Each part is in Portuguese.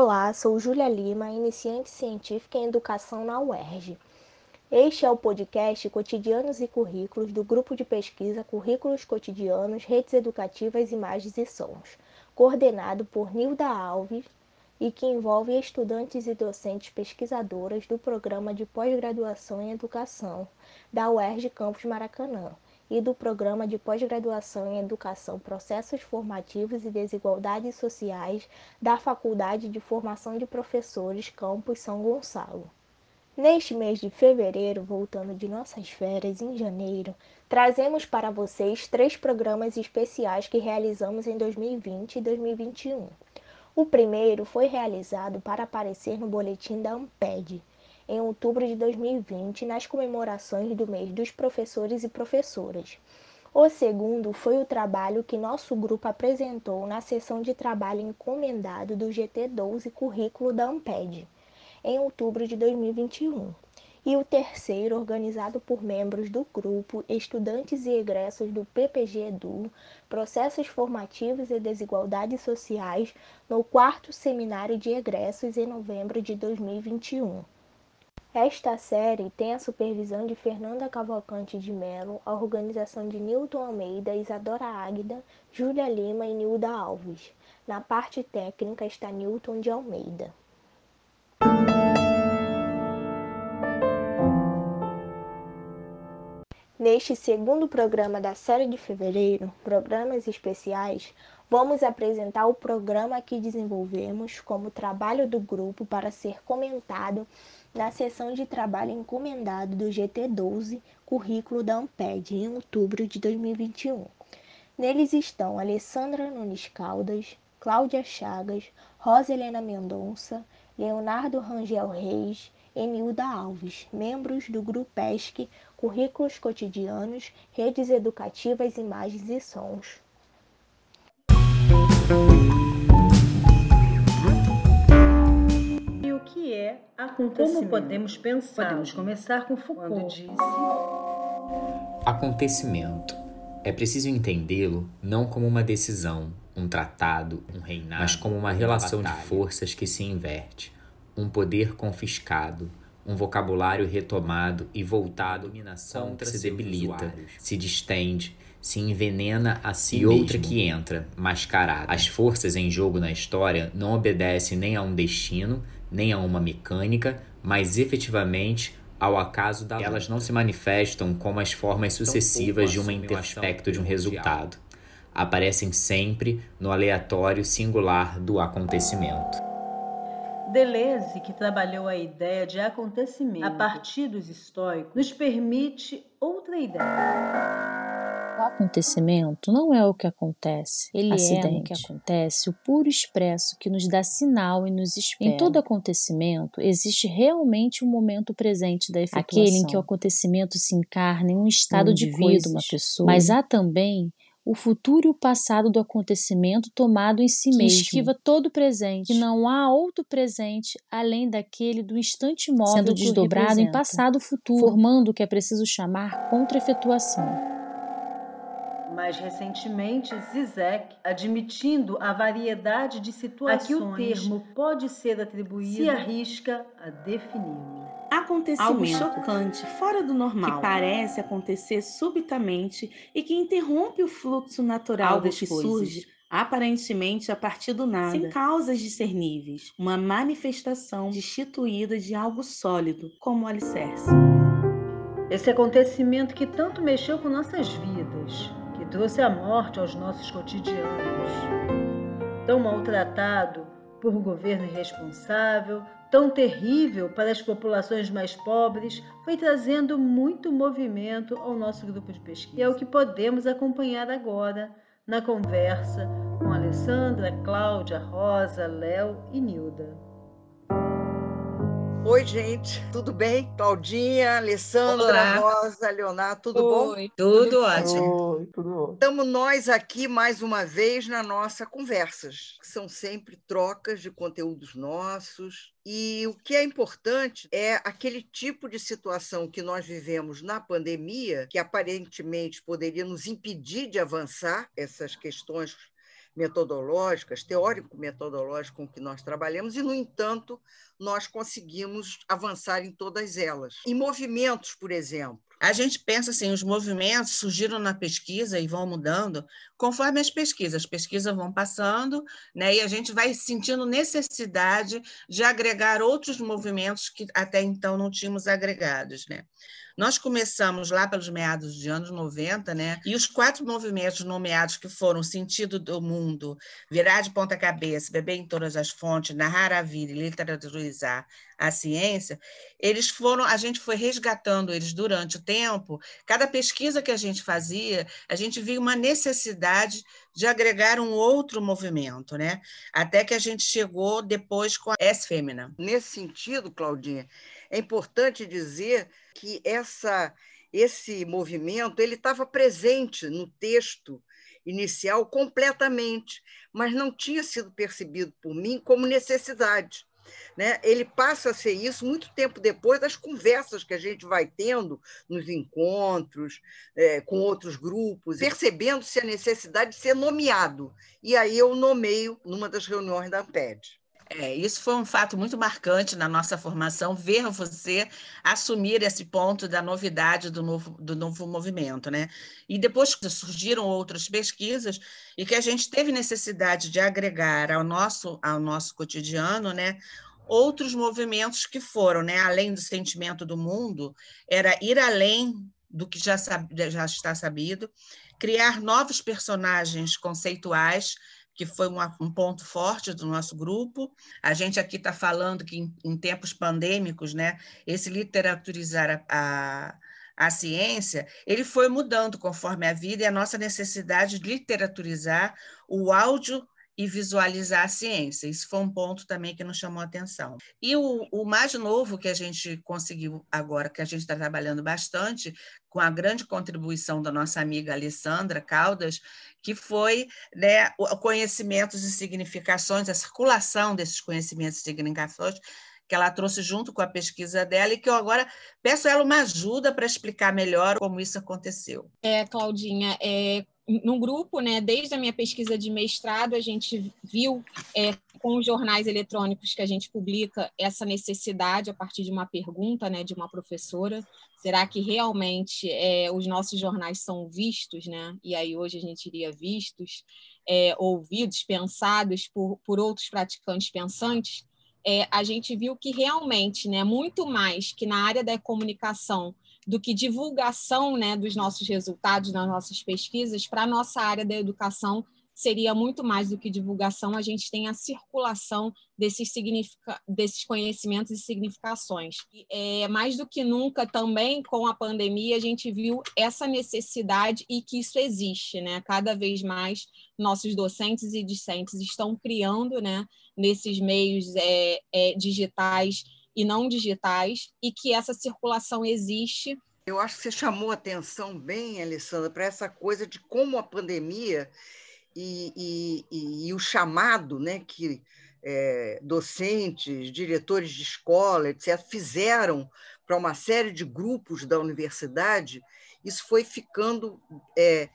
Olá, sou Júlia Lima, iniciante científica em educação na UERJ. Este é o podcast Cotidianos e Currículos do grupo de pesquisa Currículos Cotidianos, Redes Educativas, Imagens e Sons, coordenado por Nilda Alves e que envolve estudantes e docentes pesquisadoras do programa de pós-graduação em educação da UERJ Campus Maracanã e do Programa de Pós-Graduação em Educação, Processos Formativos e Desigualdades Sociais da Faculdade de Formação de Professores Campus São Gonçalo. Neste mês de fevereiro, voltando de nossas férias em janeiro, trazemos para vocês três programas especiais que realizamos em 2020 e 2021. O primeiro foi realizado para aparecer no boletim da Amped, em outubro de 2020, nas comemorações do mês dos professores e professoras. O segundo foi o trabalho que nosso grupo apresentou na sessão de trabalho encomendado do GT12 Currículo da Amped em outubro de 2021. E o terceiro, organizado por membros do grupo, estudantes e egressos do PPG Edu, Processos Formativos e Desigualdades Sociais, no quarto seminário de egressos em novembro de 2021. Esta série tem a supervisão de Fernanda Cavalcante de Mello, a organização de Newton Almeida, Isadora Águida, Júlia Lima e Nilda Alves. Na parte técnica está Newton de Almeida. Neste segundo programa da série de fevereiro, Programas Especiais, vamos apresentar o programa que desenvolvemos como trabalho do grupo para ser comentado na sessão de trabalho encomendado do GT12, currículo da Amped, em outubro de 2021. Neles estão Alessandra Nunes Caldas, Cláudia Chagas, Rosa Helena Mendonça, Leonardo Rangel Reis, Enilda Alves, membros do Grupo ESC, Currículos Cotidianos, Redes Educativas, Imagens e Sons. E o que é acontecimento? Como podemos pensar? Podemos começar com Foucault. Quando disse... Acontecimento. É preciso entendê-lo não como uma decisão, um tratado, um reinado, mas como uma relação de forças que se inverte um poder confiscado, um vocabulário retomado e voltado à dominação que se debilita, se distende, se envenena a si e mesmo. outra que entra, mascarada. As forças em jogo na história não obedecem nem a um destino, nem a uma mecânica, mas efetivamente ao acaso da Elas não se manifestam como as formas sucessivas de um interaspecto de um resultado. Aparecem sempre no aleatório singular do acontecimento. Deleuze, que trabalhou a ideia de acontecimento a partir dos estoicos, nos permite outra ideia. O acontecimento não é o que acontece, ele Acidente. é o que acontece, o puro expresso que nos dá sinal e nos espera. Em todo acontecimento existe realmente um momento presente da efetuação. Aquele em que o acontecimento se encarna em um estado um de vida, uma pessoa. Mas há também o futuro e o passado do acontecimento tomado em si que mesmo. esquiva todo o presente, que não há outro presente além daquele do instante móvel sendo desdobrado em passado futuro, formando o que é preciso chamar contra-efetuação. Mais recentemente, Zizek, admitindo a variedade de situações a que o termo pode ser atribuído, se arrisca a definir acontecimento algo chocante, fora do normal, que parece acontecer subitamente e que interrompe o fluxo natural algo das que coisas. surge aparentemente a partir do nada, sem causas discerníveis, uma manifestação destituída de algo sólido, como o alicerce. Esse acontecimento que tanto mexeu com nossas vidas, trouxe a morte aos nossos cotidianos, tão maltratado por um governo irresponsável, tão terrível para as populações mais pobres, foi trazendo muito movimento ao nosso grupo de pesquisa. E é o que podemos acompanhar agora na conversa com Alessandra, Cláudia, Rosa, Léo e Nilda. Oi, gente, tudo bem? Claudinha, Alessandra, Olá. Rosa, Leonardo, tudo Oi, bom? Tudo ótimo. Oi, tudo bom. Estamos nós aqui mais uma vez na nossa conversas, que são sempre trocas de conteúdos nossos. E o que é importante é aquele tipo de situação que nós vivemos na pandemia, que aparentemente poderia nos impedir de avançar essas questões metodológicas, teórico-metodológicas com que nós trabalhamos, e, no entanto, nós conseguimos avançar em todas elas. Em movimentos, por exemplo, a gente pensa assim, os movimentos surgiram na pesquisa e vão mudando conforme as pesquisas. As pesquisas vão passando, né, e a gente vai sentindo necessidade de agregar outros movimentos que até então não tínhamos agregados, né? Nós começamos lá pelos meados de anos 90, né? E os quatro movimentos nomeados que foram Sentido do Mundo, Virar de Ponta Cabeça, Beber em Todas as Fontes, Narrar a Vida e Literaturizar a Ciência, eles foram, a gente foi resgatando eles durante o tempo. Cada pesquisa que a gente fazia, a gente via uma necessidade de agregar um outro movimento, né? Até que a gente chegou depois com a S-Fêmina. Nesse sentido, Claudinha, é importante dizer que essa, esse movimento ele estava presente no texto inicial completamente, mas não tinha sido percebido por mim como necessidade. Né? Ele passa a ser isso muito tempo depois das conversas que a gente vai tendo nos encontros, é, com outros grupos, percebendo-se a necessidade de ser nomeado. E aí eu nomeio numa das reuniões da AMPED. É, isso foi um fato muito marcante na nossa formação, ver você assumir esse ponto da novidade do novo, do novo movimento. Né? E depois surgiram outras pesquisas e que a gente teve necessidade de agregar ao nosso, ao nosso cotidiano né, outros movimentos que foram, né, além do sentimento do mundo, era ir além do que já, já está sabido, criar novos personagens conceituais que foi uma, um ponto forte do nosso grupo. A gente aqui está falando que em, em, tempos pandêmicos, né, esse literaturizar a, a, a, ciência, ele foi mudando conforme a vida e a nossa necessidade de literaturizar o áudio e visualizar a ciência. Isso foi um ponto também que nos chamou a atenção. E o, o mais novo que a gente conseguiu agora, que a gente está trabalhando bastante, com a grande contribuição da nossa amiga Alessandra Caldas, que foi né, conhecimentos e significações, a circulação desses conhecimentos e significações que ela trouxe junto com a pesquisa dela e que eu agora peço ela uma ajuda para explicar melhor como isso aconteceu. É, Claudinha, é, no grupo, né, desde a minha pesquisa de mestrado, a gente viu é, com os jornais eletrônicos que a gente publica essa necessidade a partir de uma pergunta né, de uma professora. Será que realmente é, os nossos jornais são vistos? Né? E aí hoje a gente iria vistos, é, ouvidos, pensados por, por outros praticantes pensantes. É, a gente viu que realmente, né, muito mais que na área da comunicação, do que divulgação né, dos nossos resultados, das nossas pesquisas, para a nossa área da educação seria muito mais do que divulgação, a gente tem a circulação desses, desses conhecimentos e significações. É, mais do que nunca, também com a pandemia, a gente viu essa necessidade e que isso existe. Né? Cada vez mais, nossos docentes e discentes estão criando né, nesses meios é, é, digitais e não digitais, e que essa circulação existe. Eu acho que você chamou atenção bem, Alessandra, para essa coisa de como a pandemia e, e, e, e o chamado né, que é, docentes, diretores de escola, etc., fizeram para uma série de grupos da universidade, isso foi ficando é,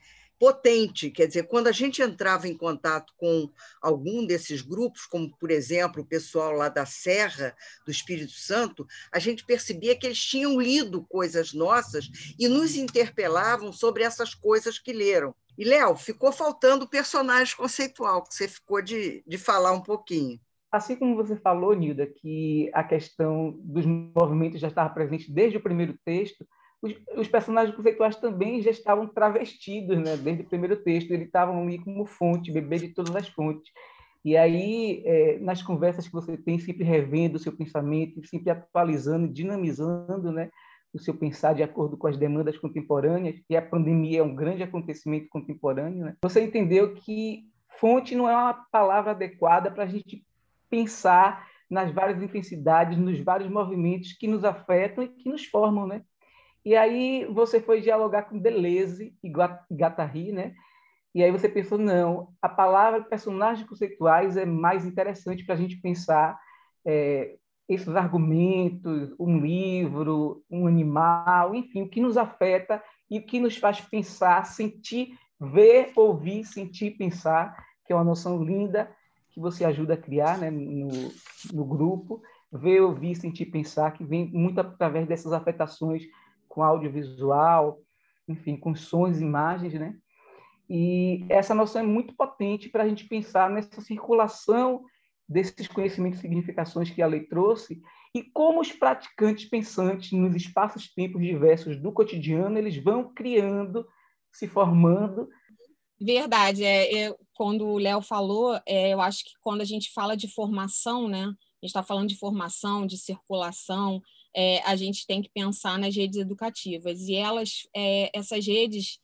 potente. Quer dizer, quando a gente entrava em contato com algum desses grupos, como, por exemplo, o pessoal lá da Serra, do Espírito Santo, a gente percebia que eles tinham lido coisas nossas e nos interpelavam sobre essas coisas que leram. E, Léo, ficou faltando o personagem conceitual, que você ficou de, de falar um pouquinho. Assim como você falou, Nilda, que a questão dos movimentos já estava presente desde o primeiro texto, os, os, personagens conceituais também já estavam travestidos, né? Desde o primeiro texto, eles estavam ali como fonte, bebê de todas as fontes. E aí, é, nas conversas que você tem, sempre revendo o seu pensamento, sempre atualizando, dinamizando, né? O seu pensar de acordo com as demandas contemporâneas, e a pandemia é um grande acontecimento contemporâneo, né? Você entendeu que fonte não é uma palavra adequada para a gente pensar nas várias intensidades, nos vários movimentos que nos afetam e que nos formam, né? E aí você foi dialogar com Deleuze e Guattari, né? E aí você pensou, não, a palavra personagens conceituais é mais interessante para a gente pensar é, esses argumentos, um livro, um animal, enfim, o que nos afeta e o que nos faz pensar, sentir, ver, ouvir, sentir, pensar. que é uma noção linda que você ajuda a criar né, no, no grupo, ver, ouvir, sentir, pensar, que vem muito através dessas afetações com audiovisual, enfim, com sons imagens, né? E essa noção é muito potente para a gente pensar nessa circulação desses conhecimentos e significações que a lei trouxe e como os praticantes pensantes nos espaços-tempos diversos do cotidiano eles vão criando, se formando. Verdade. É, é quando o Léo falou, é, eu acho que quando a gente fala de formação, né, a gente está falando de formação, de circulação, é, a gente tem que pensar nas redes educativas e elas, é, essas redes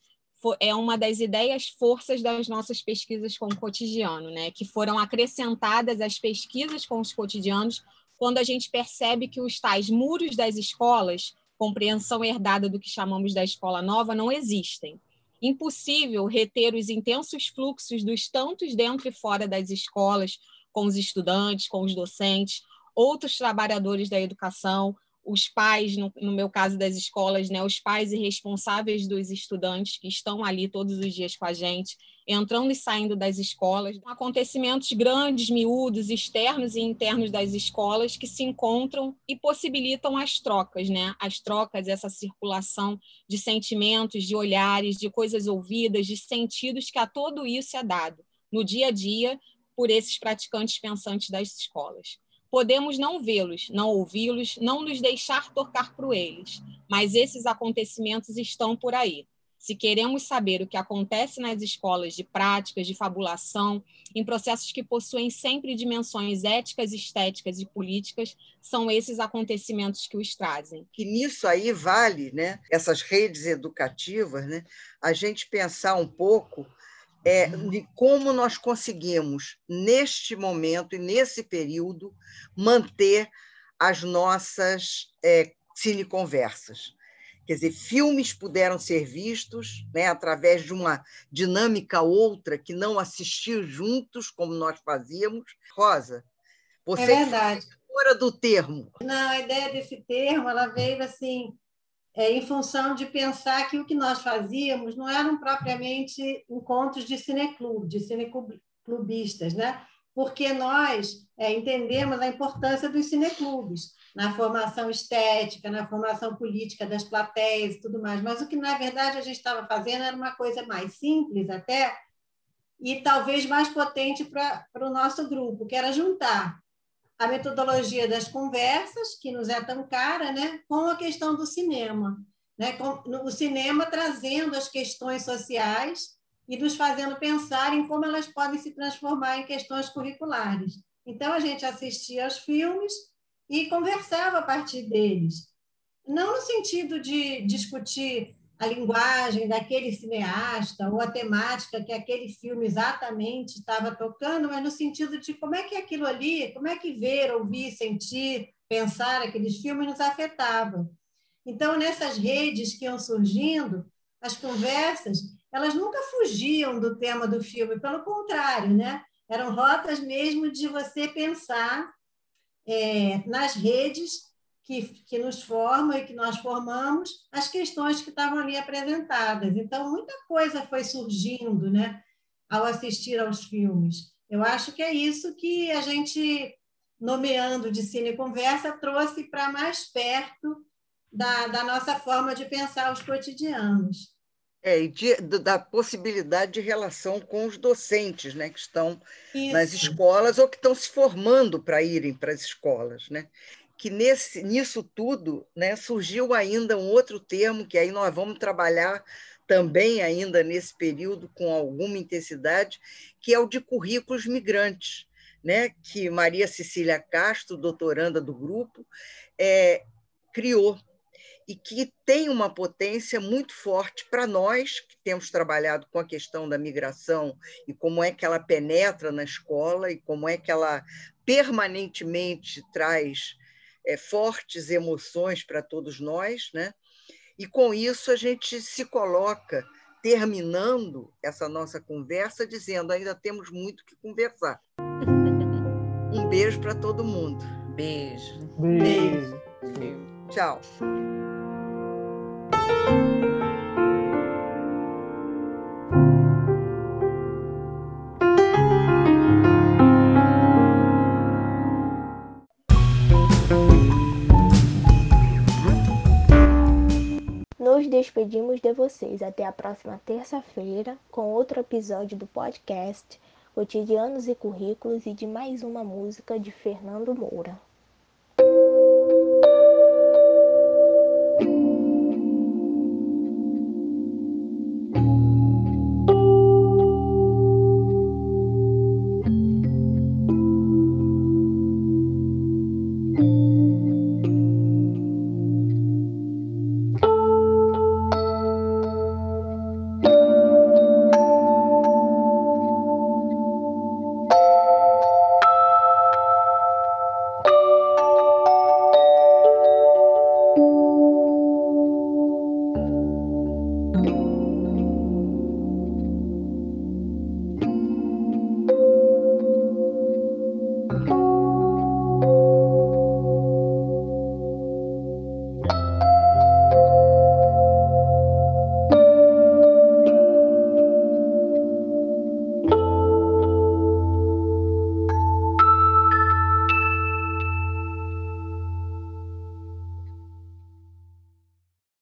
é uma das ideias forças das nossas pesquisas com o cotidiano, né? que foram acrescentadas às pesquisas com os cotidianos quando a gente percebe que os tais muros das escolas, compreensão herdada do que chamamos da escola nova, não existem. Impossível reter os intensos fluxos dos tantos dentro e fora das escolas, com os estudantes, com os docentes, outros trabalhadores da educação, os pais, no, no, meu caso das escolas, né, os pais e responsáveis dos estudantes que estão ali todos os dias com a gente, entrando e saindo das escolas, acontecimentos grandes, miúdos, externos e internos das escolas que se encontram e possibilitam as trocas, né? As trocas, essa circulação de sentimentos, de olhares, de coisas ouvidas, de sentidos que a todo isso é dado no dia a dia por esses praticantes pensantes das escolas. Podemos não vê-los, não ouvi-los, não nos deixar tocar por eles, mas esses acontecimentos estão por aí. Se queremos saber o que acontece nas escolas de práticas, de fabulação, em processos que possuem sempre dimensões éticas, estéticas e políticas, são esses acontecimentos que os trazem. Que nisso aí vale, né, essas redes educativas, né, a gente pensar um pouco é, de como nós conseguimos, neste momento e nesse período, manter as nossas é, cineconversas. Quer dizer, filmes puderam ser vistos né, através de uma dinâmica outra que não assistir juntos, como nós fazíamos. Rosa, você é verdade. fora do termo. Não, a ideia desse termo ela veio assim é, em função de pensar que o que nós fazíamos não eram propriamente encontros de cineclube, de cineclubistas, né? porque nós é, entendemos a importância dos cineclubes na formação estética, na formação política das plateias e tudo mais. Mas o que, na verdade, a gente estava fazendo era uma coisa mais simples até e talvez mais potente para o nosso grupo, que era juntar a metodologia das conversas, que nos é tão cara, né, com a questão do cinema. Né, com, o cinema trazendo as questões sociais e nos fazendo pensar em como elas podem se transformar em questões curriculares. Então, a gente assistia aos filmes e conversava a partir deles. Não no sentido de discutir a linguagem daquele cineasta ou a temática que aquele filme exatamente estava tocando, mas no sentido de como é que aquilo ali, como é que ver, ouvir, sentir, pensar aqueles filmes nos afetava. Então, nessas redes que iam surgindo, as conversas, elas nunca fugiam do tema do filme, pelo contrário, né? Eram rotas mesmo de você pensar é, nas redes que, que nos formam e que nós formamos as questões que estavam ali apresentadas. Então, muita coisa foi surgindo né, ao assistir aos filmes. Eu acho que é isso que a gente, nomeando de Cine Conversa, trouxe para mais perto da, da nossa forma de pensar os cotidianos. É, e de, da possibilidade de relação com os docentes né, que estão Isso. nas escolas ou que estão se formando para irem para as escolas. Né? Que nesse, nisso tudo né, surgiu ainda um outro termo que aí nós vamos trabalhar também ainda nesse período com alguma intensidade, que é o de currículos migrantes, né, que Maria Cecília Castro, doutoranda do grupo, é, criou e que tem uma potência muito forte para nós que temos trabalhado com a questão da migração e como é que ela penetra na escola e como é que ela permanentemente traz é, fortes emoções para todos nós, né? E com isso a gente se coloca terminando essa nossa conversa dizendo ainda temos muito que conversar. Um beijo para todo mundo. Beijo. Beijo. beijo. Tchau. Despedimos de vocês até a próxima terça-feira com outro episódio do podcast Cotidianos e Currículos e de mais uma música de Fernando Moura.